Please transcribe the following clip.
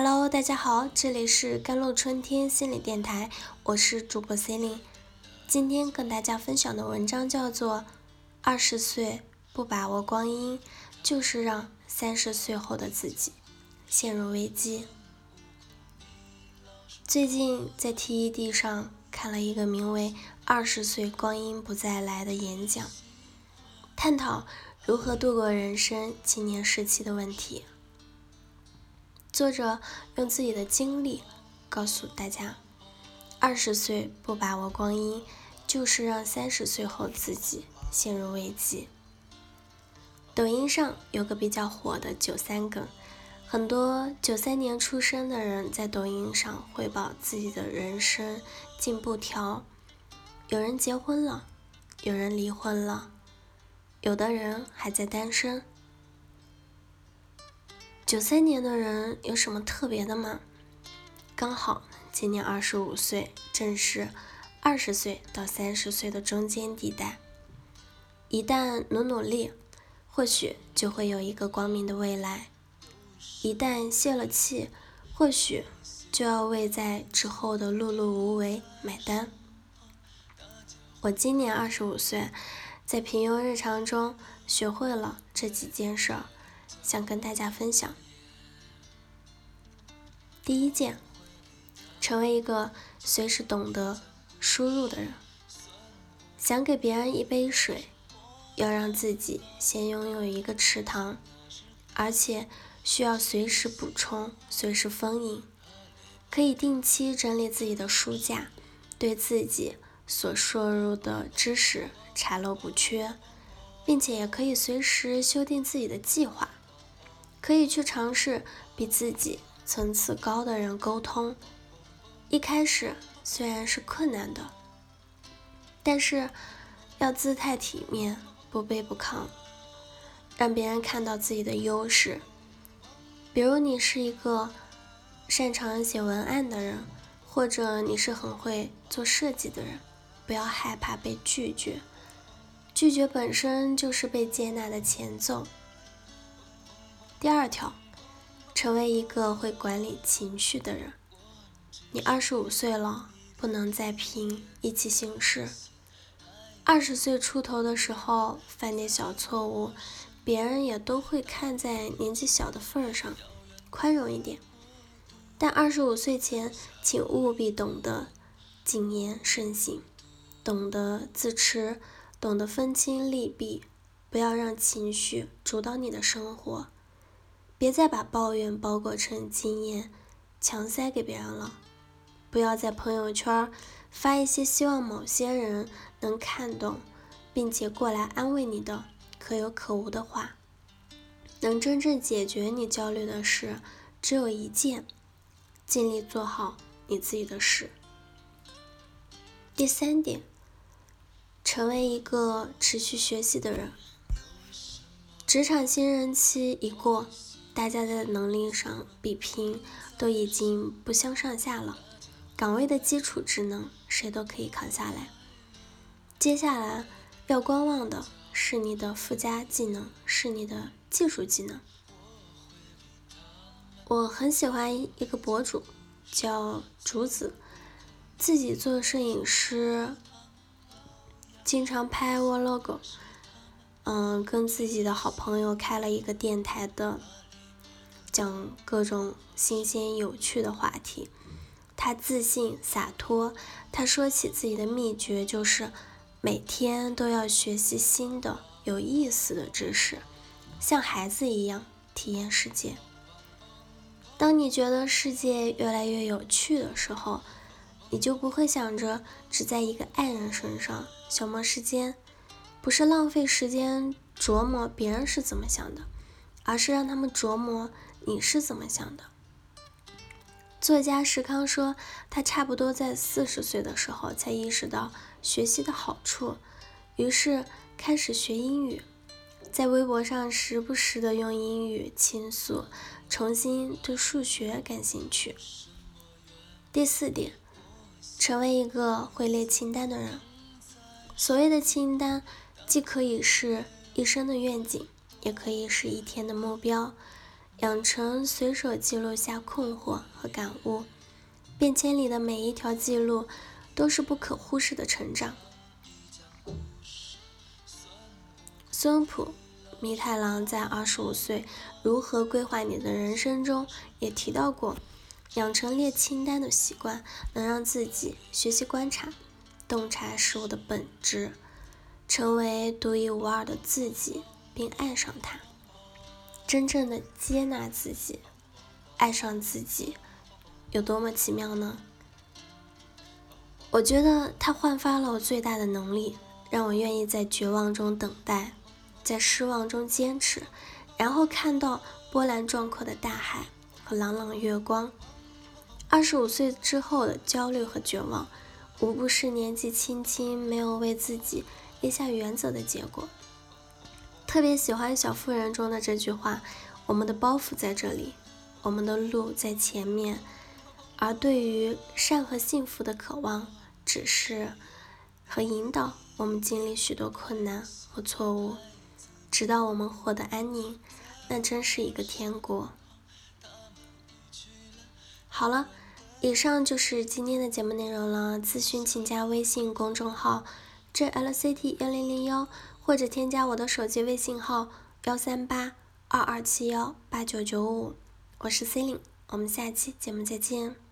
Hello，大家好，这里是甘露春天心理电台，我是主播 C 琳。今天跟大家分享的文章叫做《二十岁不把握光阴，就是让三十岁后的自己陷入危机》。最近在 TED 上看了一个名为《二十岁光阴不再来》的演讲，探讨如何度过人生青年时期的问题。作者用自己的经历告诉大家：二十岁不把握光阴，就是让三十岁后自己陷入危机。抖音上有个比较火的“九三梗”，很多九三年出生的人在抖音上汇报自己的人生进步条。有人结婚了，有人离婚了，有的人还在单身。九三年的人有什么特别的吗？刚好今年二十五岁，正是二十岁到三十岁的中间地带。一旦努努力，或许就会有一个光明的未来；一旦泄了气，或许就要为在之后的碌碌无为买单。我今年二十五岁，在平庸日常中学会了这几件事儿。想跟大家分享。第一件，成为一个随时懂得输入的人。想给别人一杯水，要让自己先拥有一个池塘，而且需要随时补充、随时丰盈。可以定期整理自己的书架，对自己所摄入的知识查漏补缺，并且也可以随时修订自己的计划。可以去尝试比自己层次高的人沟通，一开始虽然是困难的，但是要姿态体面，不卑不亢，让别人看到自己的优势。比如你是一个擅长写文案的人，或者你是很会做设计的人，不要害怕被拒绝，拒绝本身就是被接纳的前奏。第二条，成为一个会管理情绪的人。你二十五岁了，不能再凭意气行事。二十岁出头的时候犯点小错误，别人也都会看在年纪小的份上，宽容一点。但二十五岁前，请务必懂得谨言慎行，懂得自持，懂得分清利弊，不要让情绪主导你的生活。别再把抱怨包裹成经验，强塞给别人了。不要在朋友圈发一些希望某些人能看懂，并且过来安慰你的可有可无的话。能真正解决你焦虑的事只有一件：尽力做好你自己的事。第三点，成为一个持续学习的人。职场新人期已过。大家在能力上比拼都已经不相上下了，岗位的基础职能谁都可以扛下来。接下来要观望的是你的附加技能，是你的技术技能。我很喜欢一个博主叫竹子，自己做摄影师，经常拍 vlog，嗯，跟自己的好朋友开了一个电台的。讲各种新鲜有趣的话题，他自信洒脱。他说起自己的秘诀就是每天都要学习新的有意思的知识，像孩子一样体验世界。当你觉得世界越来越有趣的时候，你就不会想着只在一个爱人身上消磨时间，不是浪费时间琢磨别人是怎么想的，而是让他们琢磨。你是怎么想的？作家石康说，他差不多在四十岁的时候才意识到学习的好处，于是开始学英语，在微博上时不时的用英语倾诉，重新对数学感兴趣。第四点，成为一个会列清单的人。所谓的清单，既可以是一生的愿景，也可以是一天的目标。养成随手记录下困惑和感悟。便签里的每一条记录都是不可忽视的成长。孙普弥太郎在《二十五岁如何规划你的人生》中也提到过，养成列清单的习惯，能让自己学习观察、洞察事物的本质，成为独一无二的自己，并爱上它。真正的接纳自己，爱上自己，有多么奇妙呢？我觉得它焕发了我最大的能力，让我愿意在绝望中等待。在失望中坚持，然后看到波澜壮阔的大海和朗朗月光。二十五岁之后的焦虑和绝望，无不是年纪轻轻没有为自己立下原则的结果。特别喜欢《小妇人》中的这句话：“我们的包袱在这里，我们的路在前面。”而对于善和幸福的渴望，只是和引导我们经历许多困难和错误。直到我们获得安宁，那真是一个天国。好了，以上就是今天的节目内容了。咨询请加微信公众号 jlct 幺零零幺，或者添加我的手机微信号幺三八二二七幺八九九五。我是 C e l i n e 我们下期节目再见。